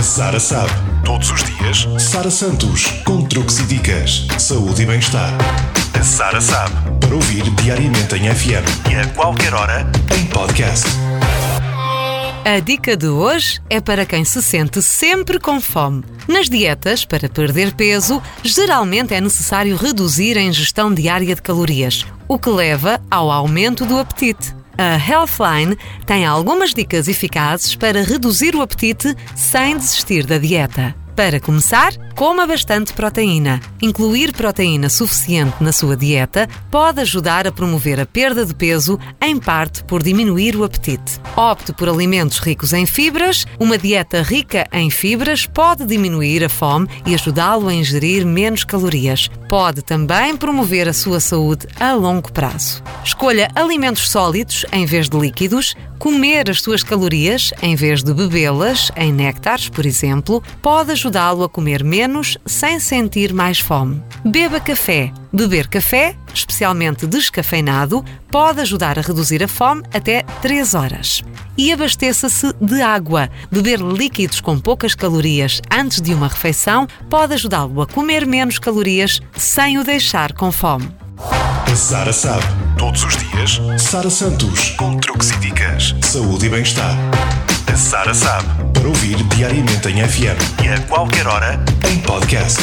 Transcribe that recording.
A Sara sabe. Todos os dias, Sara Santos, com truques e dicas, saúde e bem-estar. A Sara sabe. Para ouvir diariamente em FM e a qualquer hora, em podcast. A dica de hoje é para quem se sente sempre com fome. Nas dietas, para perder peso, geralmente é necessário reduzir a ingestão diária de calorias, o que leva ao aumento do apetite. A Healthline tem algumas dicas eficazes para reduzir o apetite sem desistir da dieta. Para começar, coma bastante proteína. Incluir proteína suficiente na sua dieta pode ajudar a promover a perda de peso, em parte por diminuir o apetite. Opte por alimentos ricos em fibras. Uma dieta rica em fibras pode diminuir a fome e ajudá-lo a ingerir menos calorias. Pode também promover a sua saúde a longo prazo. Escolha alimentos sólidos em vez de líquidos. Comer as suas calorias em vez de bebê-las em néctares, por exemplo, pode ajudá-lo a comer menos sem sentir mais fome. Beba café. Beber café, especialmente descafeinado, pode ajudar a reduzir a fome até 3 horas. E abasteça-se de água. Beber líquidos com poucas calorias antes de uma refeição pode ajudá-lo a comer menos calorias sem o deixar com fome. Sara sabe. Todos os dias, Sara Santos, com truques e dicas, saúde e bem-estar. Sara sabe. Para ouvir diariamente em FM e a qualquer hora, em podcast.